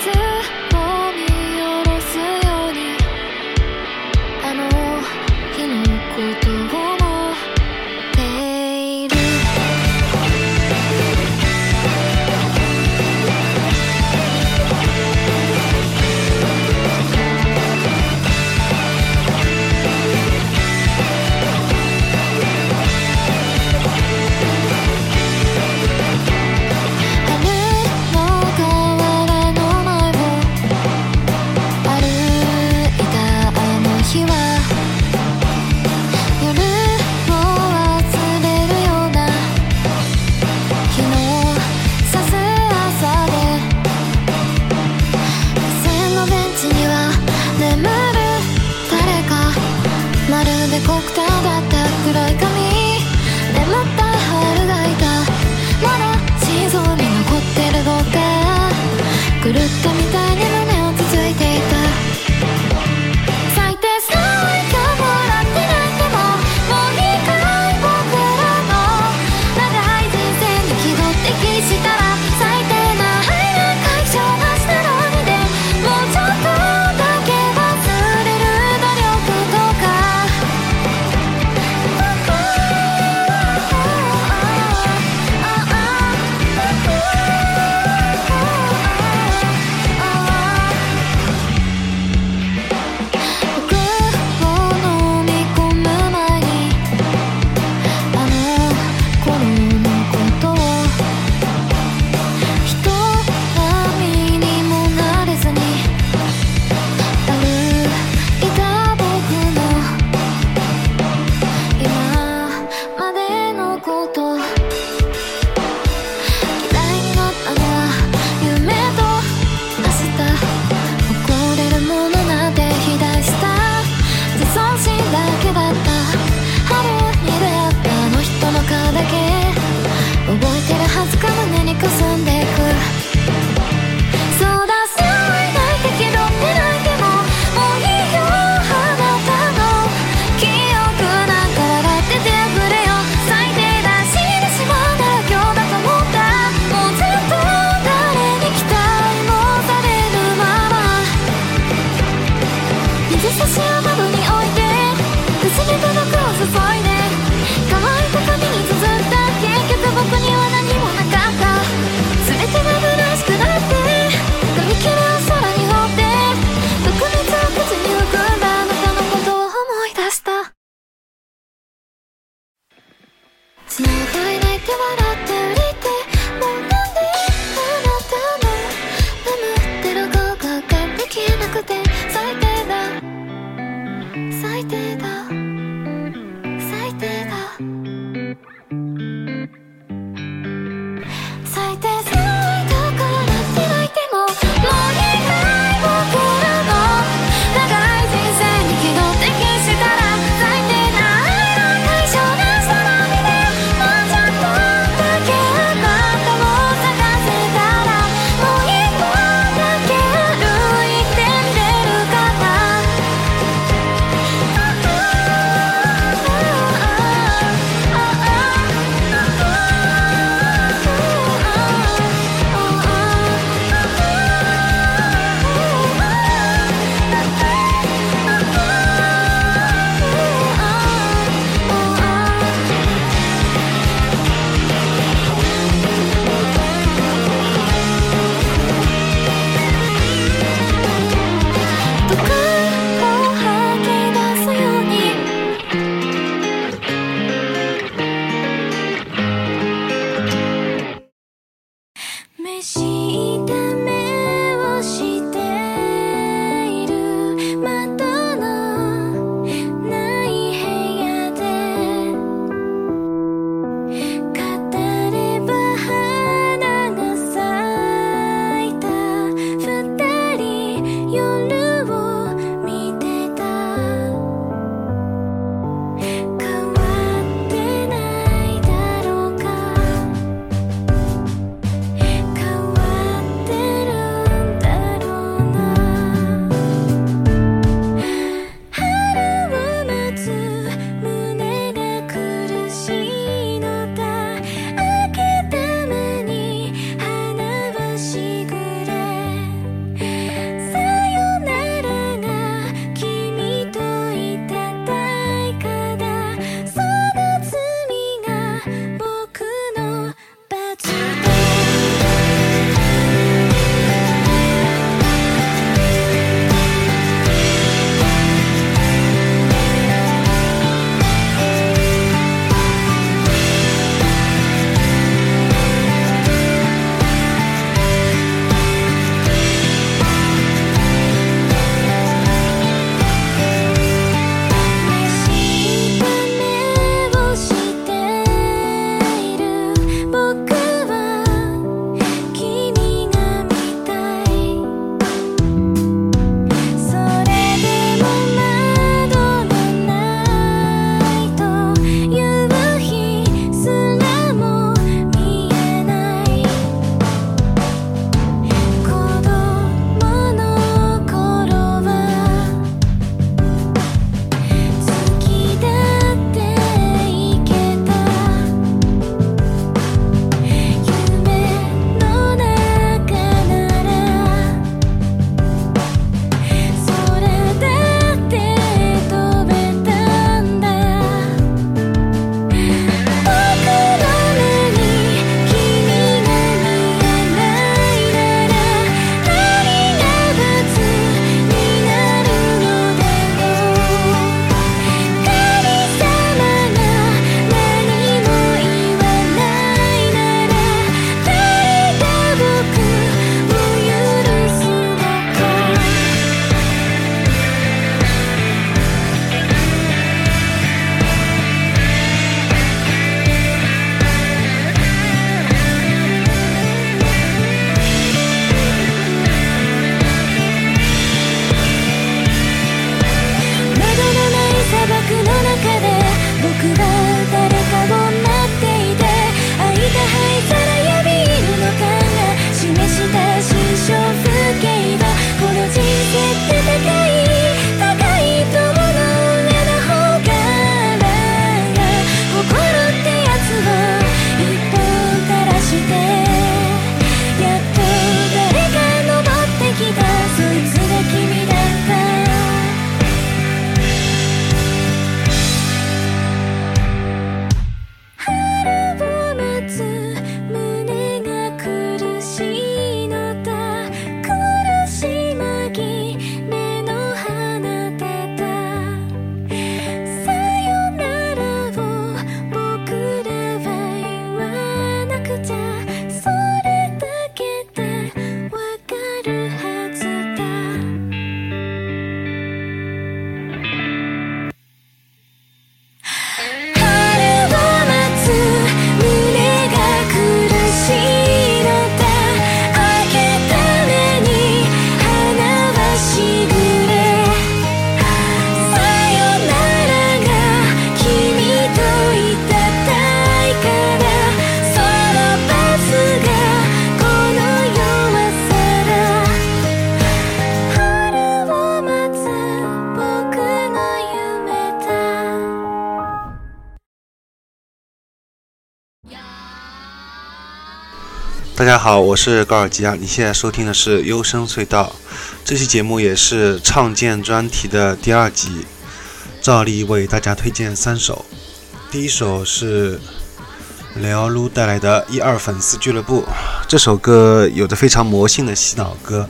too 大家好，我是高尔基啊，你现在收听的是幽声隧道。这期节目也是唱见专题的第二集，照例为大家推荐三首。第一首是雷奥卢带来的《一二粉丝俱乐部》，这首歌有着非常魔性的洗脑歌，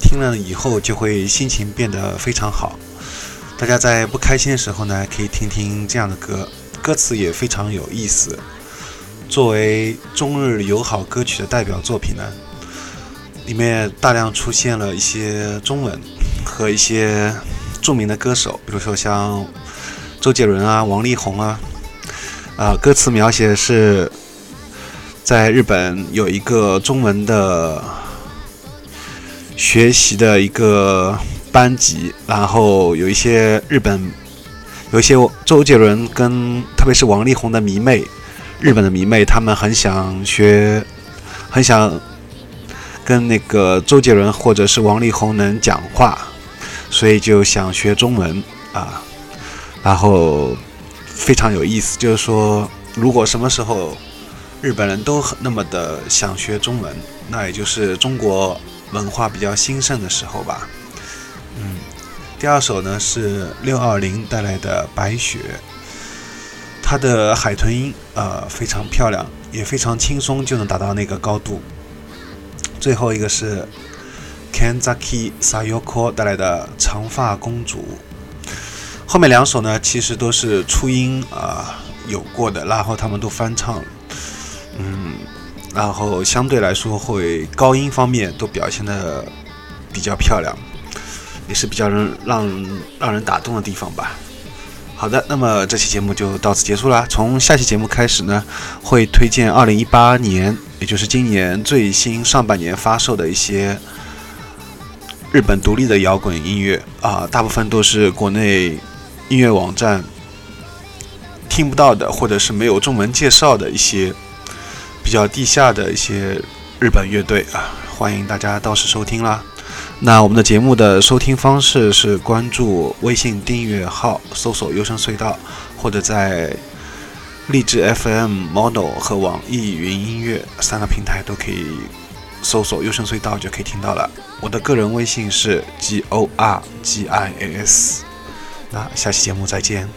听了以后就会心情变得非常好。大家在不开心的时候呢，可以听听这样的歌，歌词也非常有意思。作为中日友好歌曲的代表作品呢，里面大量出现了一些中文和一些著名的歌手，比如说像周杰伦啊、王力宏啊。啊，歌词描写是在日本有一个中文的学习的一个班级，然后有一些日本有一些周杰伦跟特别是王力宏的迷妹。日本的迷妹，他们很想学，很想跟那个周杰伦或者是王力宏能讲话，所以就想学中文啊。然后非常有意思，就是说，如果什么时候日本人都那么的想学中文，那也就是中国文化比较兴盛的时候吧。嗯，第二首呢是六二零带来的《白雪》。它的海豚音呃非常漂亮，也非常轻松就能达到那个高度。最后一个是 Kanzaki Sayoko 带来的《长发公主》。后面两首呢，其实都是初音啊有过的，然后他们都翻唱，嗯，然后相对来说会高音方面都表现的比较漂亮，也是比较让让让人打动的地方吧。好的，那么这期节目就到此结束了。从下期节目开始呢，会推荐二零一八年，也就是今年最新上半年发售的一些日本独立的摇滚音乐啊，大部分都是国内音乐网站听不到的，或者是没有中文介绍的一些比较地下的一些日本乐队啊，欢迎大家到时收听啦。那我们的节目的收听方式是关注微信订阅号搜索优生隧道，或者在励志 FM Model 和网易云音乐三个平台都可以搜索优生隧道就可以听到了。我的个人微信是 gorgis。那下期节目再见。